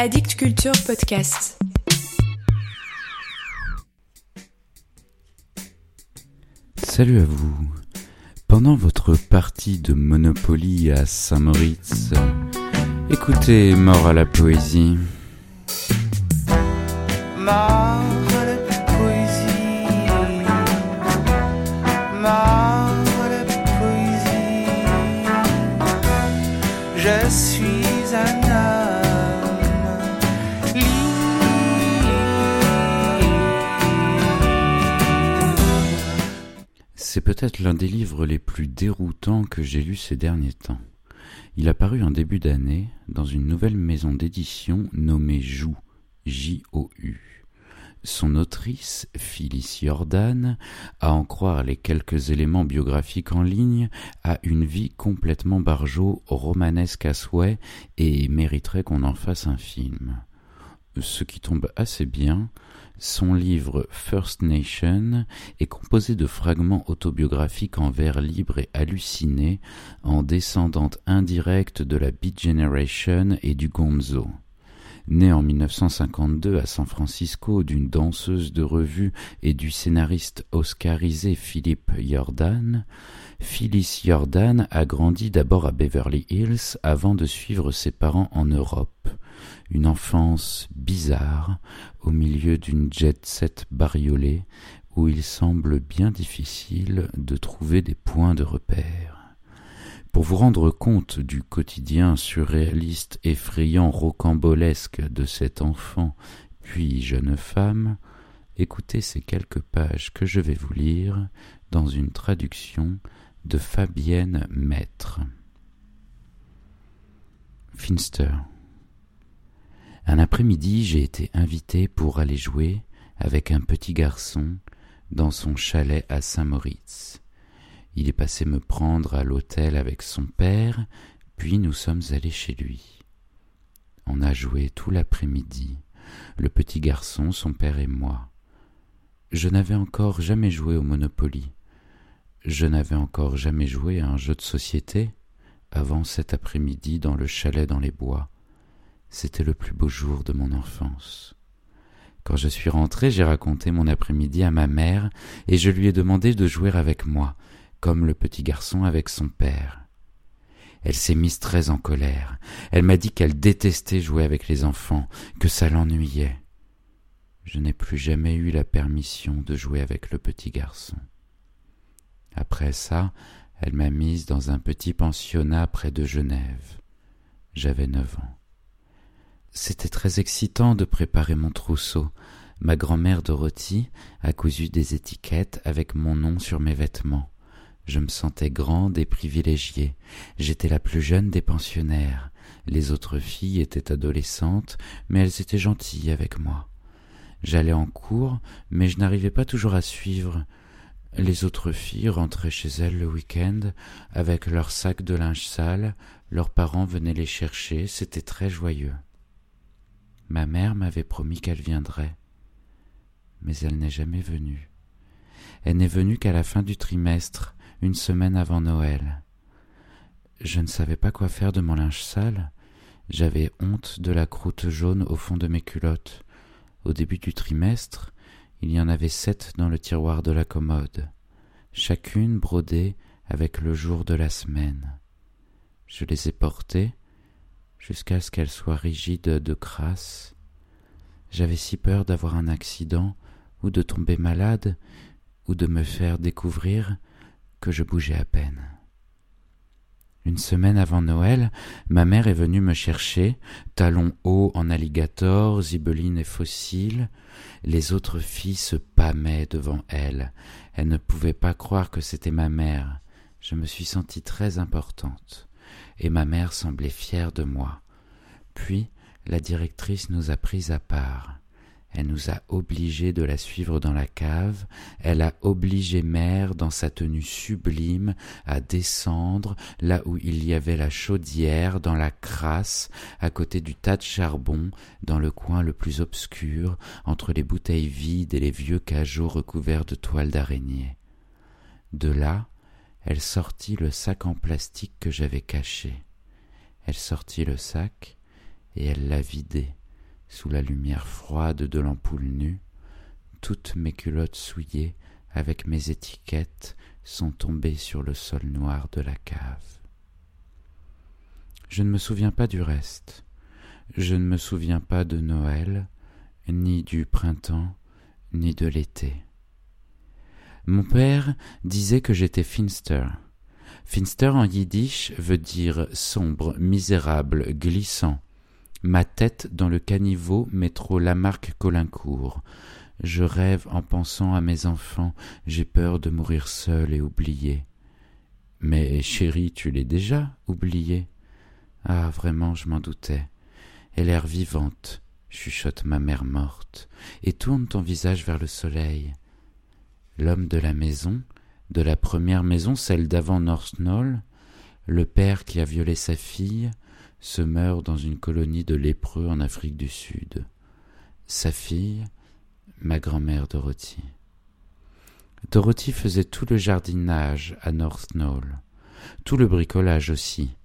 Addict Culture Podcast. Salut à vous. Pendant votre partie de Monopoly à Saint-Moritz, écoutez Mort à la poésie. Mort à la poésie. Mort à la poésie. Je suis un C'est peut-être l'un des livres les plus déroutants que j'ai lus ces derniers temps. Il a paru en début d'année dans une nouvelle maison d'édition nommée Joux, J-O-U. Son autrice, Phyllis Jordan, à en croire les quelques éléments biographiques en ligne, a une vie complètement barjot, romanesque à souhait, et mériterait qu'on en fasse un film. Ce qui tombe assez bien, son livre First Nation est composé de fragments autobiographiques en vers libre et hallucinés, en descendante indirecte de la Beat Generation et du Gonzo. Né en 1952 à San Francisco d'une danseuse de revue et du scénariste oscarisé Philip Jordan, Phyllis Jordan a grandi d'abord à Beverly Hills avant de suivre ses parents en Europe. Une enfance bizarre au milieu d'une jet set bariolée où il semble bien difficile de trouver des points de repère. Pour vous rendre compte du quotidien surréaliste, effrayant, rocambolesque de cet enfant puis jeune femme, écoutez ces quelques pages que je vais vous lire dans une traduction de Fabienne Maître. Finster. Un après-midi, j'ai été invité pour aller jouer avec un petit garçon dans son chalet à Saint-Moritz. Il est passé me prendre à l'hôtel avec son père, puis nous sommes allés chez lui. On a joué tout l'après-midi, le petit garçon, son père et moi. Je n'avais encore jamais joué au Monopoly. Je n'avais encore jamais joué à un jeu de société avant cet après-midi dans le chalet dans les bois. C'était le plus beau jour de mon enfance. Quand je suis rentré, j'ai raconté mon après-midi à ma mère et je lui ai demandé de jouer avec moi, comme le petit garçon avec son père. Elle s'est mise très en colère. Elle m'a dit qu'elle détestait jouer avec les enfants, que ça l'ennuyait. Je n'ai plus jamais eu la permission de jouer avec le petit garçon. Après ça, elle m'a mise dans un petit pensionnat près de Genève. J'avais neuf ans. C'était très excitant de préparer mon trousseau. Ma grand-mère Dorothy a cousu des étiquettes avec mon nom sur mes vêtements. Je me sentais grande et privilégiée. J'étais la plus jeune des pensionnaires. Les autres filles étaient adolescentes, mais elles étaient gentilles avec moi. J'allais en cours, mais je n'arrivais pas toujours à suivre. Les autres filles rentraient chez elles le week-end avec leurs sacs de linge sale, leurs parents venaient les chercher, c'était très joyeux. Ma mère m'avait promis qu'elle viendrait, mais elle n'est jamais venue. Elle n'est venue qu'à la fin du trimestre, une semaine avant Noël. Je ne savais pas quoi faire de mon linge sale. J'avais honte de la croûte jaune au fond de mes culottes. Au début du trimestre, il y en avait sept dans le tiroir de la commode, chacune brodée avec le jour de la semaine. Je les ai portées jusqu'à ce qu'elles soient rigides de crasse. J'avais si peur d'avoir un accident ou de tomber malade ou de me faire découvrir que je bougeais à peine. Une semaine avant Noël, ma mère est venue me chercher, talons hauts en alligator, zibeline et fossile. Les autres filles se pâmaient devant elle. Elles ne pouvaient pas croire que c'était ma mère. Je me suis sentie très importante, et ma mère semblait fière de moi. Puis la directrice nous a pris à part. Elle nous a obligés de la suivre dans la cave, elle a obligé mère, dans sa tenue sublime, à descendre là où il y avait la chaudière, dans la crasse, à côté du tas de charbon, dans le coin le plus obscur, entre les bouteilles vides et les vieux cajots recouverts de toiles d'araignée. De là, elle sortit le sac en plastique que j'avais caché. Elle sortit le sac, et elle l'a vidé sous la lumière froide de l'ampoule nue, toutes mes culottes souillées avec mes étiquettes sont tombées sur le sol noir de la cave. Je ne me souviens pas du reste. Je ne me souviens pas de Noël, ni du printemps, ni de l'été. Mon père disait que j'étais Finster. Finster en yiddish veut dire sombre, misérable, glissant. Ma tête dans le caniveau métro Lamarck Colincourt. Je rêve en pensant à mes enfants, j'ai peur de mourir seul et oublié. Mais chérie, tu l'es déjà oublié. Ah, vraiment, je m'en doutais. Elle l'air vivante, chuchote ma mère morte, et tourne ton visage vers le soleil. L'homme de la maison, de la première maison, celle d'avant North Knoll, le père qui a violé sa fille, se meurt dans une colonie de lépreux en Afrique du Sud. Sa fille, ma grand-mère Dorothy. Dorothy faisait tout le jardinage à North Knoll, tout le bricolage aussi.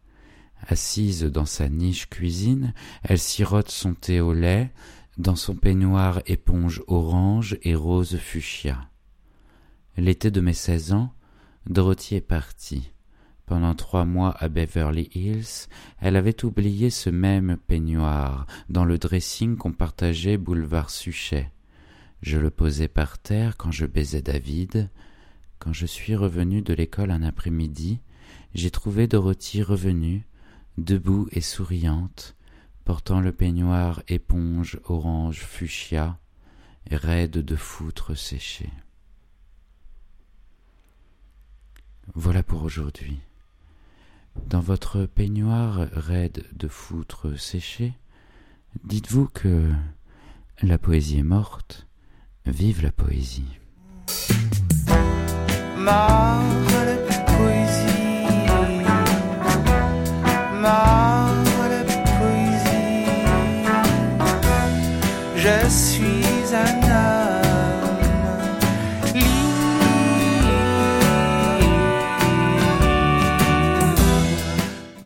Assise dans sa niche cuisine, elle sirote son thé au lait, dans son peignoir éponge orange et rose fuchsia. L'été de mes seize ans, Dorothy est partie. Pendant trois mois à Beverly Hills, elle avait oublié ce même peignoir dans le dressing qu'on partageait boulevard Suchet. Je le posais par terre quand je baisais David. Quand je suis revenu de l'école un après-midi, j'ai trouvé Dorothy revenue, debout et souriante, portant le peignoir éponge orange fuchsia, raide de foutre séchée. Voilà pour aujourd'hui. Dans votre peignoir raide de foutre séchée, dites-vous que la poésie est morte, vive la poésie.